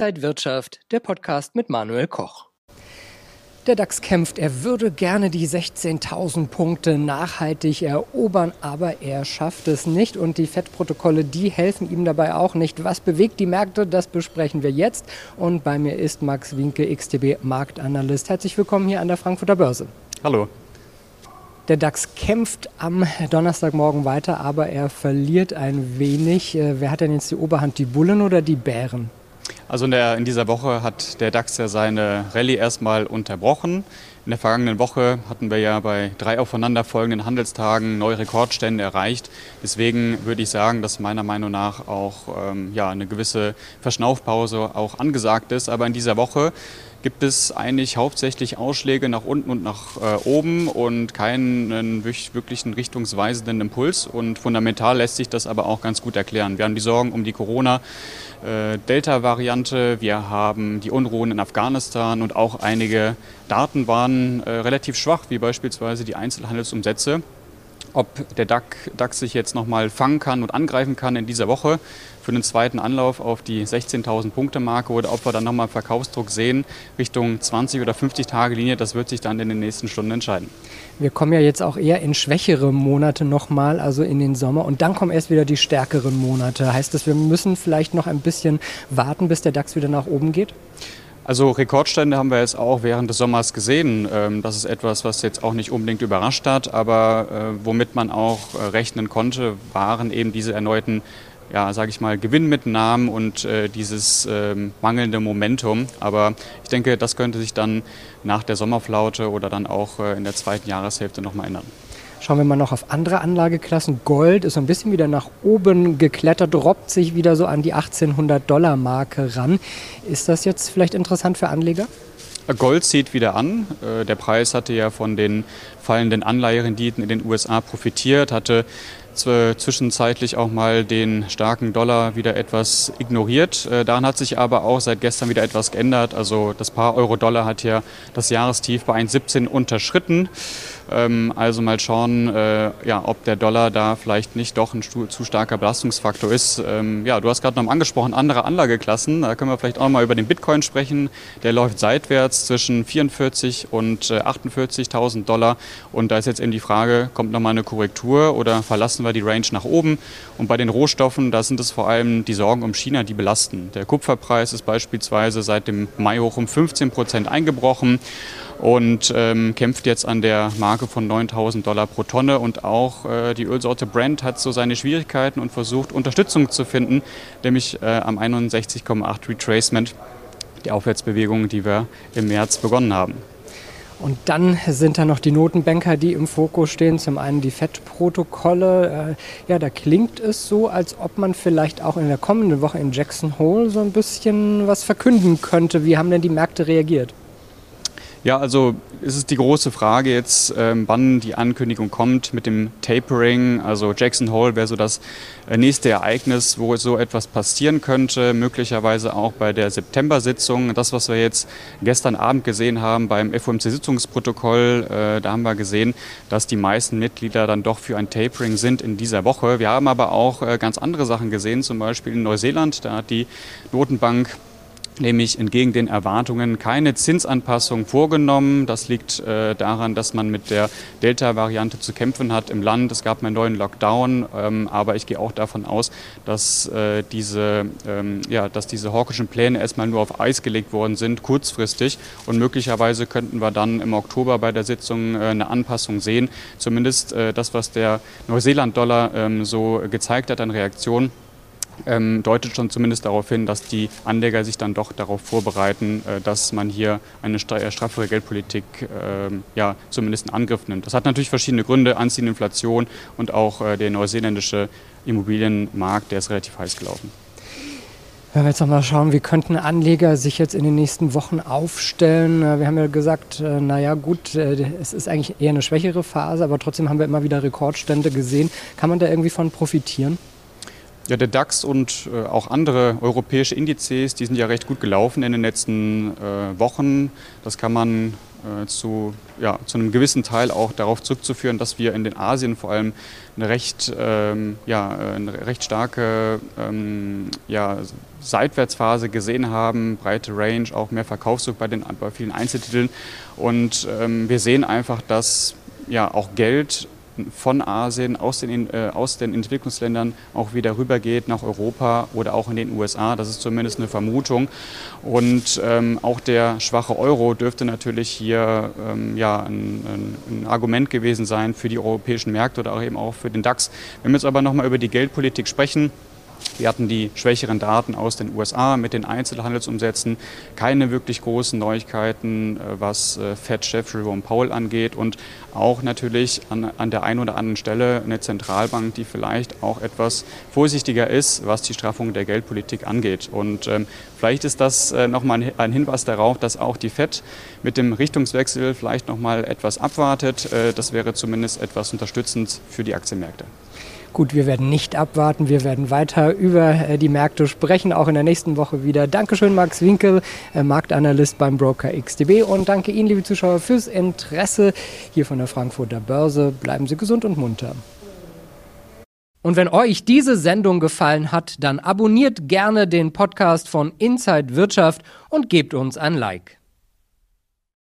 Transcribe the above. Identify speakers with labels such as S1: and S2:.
S1: Inside Wirtschaft, der Podcast mit Manuel Koch. Der DAX kämpft, er würde gerne die 16.000 Punkte nachhaltig erobern, aber er schafft es nicht und die FED-Protokolle, die helfen ihm dabei auch nicht. Was bewegt die Märkte, das besprechen wir jetzt und bei mir ist Max Winke, XTB Marktanalyst. Herzlich willkommen hier an der Frankfurter Börse.
S2: Hallo.
S1: Der DAX kämpft am Donnerstagmorgen weiter, aber er verliert ein wenig. Äh, wer hat denn jetzt die Oberhand, die Bullen oder die Bären?
S2: Also in, der, in, dieser Woche hat der DAX ja seine Rallye erstmal unterbrochen. In der vergangenen Woche hatten wir ja bei drei aufeinanderfolgenden Handelstagen neue Rekordstände erreicht. Deswegen würde ich sagen, dass meiner Meinung nach auch ähm, ja, eine gewisse Verschnaufpause auch angesagt ist. Aber in dieser Woche gibt es eigentlich hauptsächlich Ausschläge nach unten und nach äh, oben und keinen wirklichen richtungsweisenden Impuls. Und fundamental lässt sich das aber auch ganz gut erklären. Wir haben die Sorgen um die Corona-Delta-Variante, äh, wir haben die Unruhen in Afghanistan und auch einige Daten waren äh, relativ schwach, wie beispielsweise die Einzelhandelsumsätze ob der DAX sich jetzt nochmal fangen kann und angreifen kann in dieser Woche für den zweiten Anlauf auf die 16.000 Punkte Marke oder ob wir dann nochmal Verkaufsdruck sehen Richtung 20 oder 50 Tage Linie, das wird sich dann in den nächsten Stunden entscheiden.
S1: Wir kommen ja jetzt auch eher in schwächere Monate nochmal, also in den Sommer und dann kommen erst wieder die stärkeren Monate. Heißt das, wir müssen vielleicht noch ein bisschen warten, bis der DAX wieder nach oben geht?
S2: Also Rekordstände haben wir jetzt auch während des Sommers gesehen. Ähm, das ist etwas, was jetzt auch nicht unbedingt überrascht hat, aber äh, womit man auch äh, rechnen konnte, waren eben diese erneuten ja, sage ich mal, Gewinnmitnahmen und äh, dieses ähm, mangelnde Momentum. Aber ich denke, das könnte sich dann nach der Sommerflaute oder dann auch in der zweiten Jahreshälfte nochmal ändern.
S1: Schauen wir mal noch auf andere Anlageklassen. Gold ist so ein bisschen wieder nach oben geklettert, droppt sich wieder so an die 1800 Dollar Marke ran. Ist das jetzt vielleicht interessant für Anleger?
S2: Gold zieht wieder an. Äh, der Preis hatte ja von den fallenden Anleiherenditen in den USA profitiert, hatte zwischenzeitlich auch mal den starken Dollar wieder etwas ignoriert. Äh, daran hat sich aber auch seit gestern wieder etwas geändert. Also das Paar Euro-Dollar hat ja das Jahrestief bei 1,17 unterschritten. Ähm, also mal schauen, äh, ja, ob der Dollar da vielleicht nicht doch ein zu starker Belastungsfaktor ist. Ähm, ja, du hast gerade noch angesprochen, andere Anlageklassen. Da können wir vielleicht auch mal über den Bitcoin sprechen. Der läuft seitwärts zwischen 44 und 48.000 Dollar. Und da ist jetzt eben die Frage, kommt nochmal eine Korrektur oder verlassen lassen wir die Range nach oben. Und bei den Rohstoffen, da sind es vor allem die Sorgen um China, die belasten. Der Kupferpreis ist beispielsweise seit dem Mai hoch um 15 Prozent eingebrochen und ähm, kämpft jetzt an der Marke von 9000 Dollar pro Tonne. Und auch äh, die Ölsorte Brent hat so seine Schwierigkeiten und versucht Unterstützung zu finden, nämlich äh, am 61,8 Retracement, die Aufwärtsbewegung, die wir im März begonnen haben.
S1: Und dann sind da noch die Notenbanker, die im Fokus stehen. Zum einen die FED-Protokolle. Äh, ja, da klingt es so, als ob man vielleicht auch in der kommenden Woche in Jackson Hole so ein bisschen was verkünden könnte. Wie haben denn die Märkte reagiert?
S2: Ja, also ist es die große Frage jetzt, ähm, wann die Ankündigung kommt mit dem Tapering. Also Jackson Hole wäre so das äh, nächste Ereignis, wo so etwas passieren könnte, möglicherweise auch bei der September-Sitzung. Das, was wir jetzt gestern Abend gesehen haben beim FOMC-Sitzungsprotokoll, äh, da haben wir gesehen, dass die meisten Mitglieder dann doch für ein Tapering sind in dieser Woche. Wir haben aber auch äh, ganz andere Sachen gesehen, zum Beispiel in Neuseeland. Da hat die Notenbank nämlich entgegen den Erwartungen keine Zinsanpassung vorgenommen. Das liegt äh, daran, dass man mit der Delta-Variante zu kämpfen hat im Land. Es gab einen neuen Lockdown, ähm, aber ich gehe auch davon aus, dass, äh, diese, ähm, ja, dass diese hawkischen Pläne erstmal nur auf Eis gelegt worden sind, kurzfristig. Und möglicherweise könnten wir dann im Oktober bei der Sitzung äh, eine Anpassung sehen. Zumindest äh, das, was der Neuseeland-Dollar ähm, so gezeigt hat an Reaktion ähm, deutet schon zumindest darauf hin, dass die Anleger sich dann doch darauf vorbereiten, äh, dass man hier eine äh, straffere Geldpolitik äh, ja, zumindest in Angriff nimmt. Das hat natürlich verschiedene Gründe, anziehende Inflation und auch äh, der neuseeländische Immobilienmarkt, der ist relativ heiß gelaufen.
S1: Wenn wir jetzt nochmal schauen, wie könnten Anleger sich jetzt in den nächsten Wochen aufstellen? Äh, wir haben ja gesagt, äh, naja gut, es ist eigentlich eher eine schwächere Phase, aber trotzdem haben wir immer wieder Rekordstände gesehen. Kann man da irgendwie von profitieren?
S2: Ja, der DAX und äh, auch andere europäische Indizes, die sind ja recht gut gelaufen in den letzten äh, Wochen. Das kann man äh, zu, ja, zu einem gewissen Teil auch darauf zurückzuführen, dass wir in den Asien vor allem eine recht, ähm, ja, eine recht starke ähm, ja, Seitwärtsphase gesehen haben, breite Range, auch mehr Verkaufsdruck bei, den, bei vielen Einzeltiteln. Und ähm, wir sehen einfach, dass ja auch Geld von Asien, aus den, äh, aus den Entwicklungsländern auch wieder rübergeht nach Europa oder auch in den USA. Das ist zumindest eine Vermutung. Und ähm, auch der schwache Euro dürfte natürlich hier ähm, ja, ein, ein, Argument gewesen sein für die europäischen Märkte oder auch eben auch für den DAX. Wenn wir jetzt aber nochmal über die Geldpolitik sprechen, wir hatten die schwächeren Daten aus den USA mit den Einzelhandelsumsätzen, keine wirklich großen Neuigkeiten, äh, was äh, Fed-Chef Jerome Powell angeht und auch natürlich an, an der einen oder anderen Stelle eine Zentralbank, die vielleicht auch etwas vorsichtiger ist, was die Straffung der Geldpolitik angeht. Und ähm, vielleicht ist das äh, nochmal ein Hinweis darauf, dass auch die Fed mit dem Richtungswechsel vielleicht nochmal etwas abwartet. Äh, das wäre zumindest etwas unterstützend für die Aktienmärkte.
S1: Gut, wir werden nicht abwarten. Wir werden weiter über äh, die Märkte sprechen, auch in der nächsten Woche wieder. Dankeschön, Max Winkel, äh, Marktanalyst beim Broker XTB. Und danke Ihnen, liebe Zuschauer, fürs Interesse hier von der Frankfurter Börse. Bleiben Sie gesund und munter. Und wenn euch diese Sendung gefallen hat, dann abonniert gerne den Podcast von Inside Wirtschaft und gebt uns ein Like.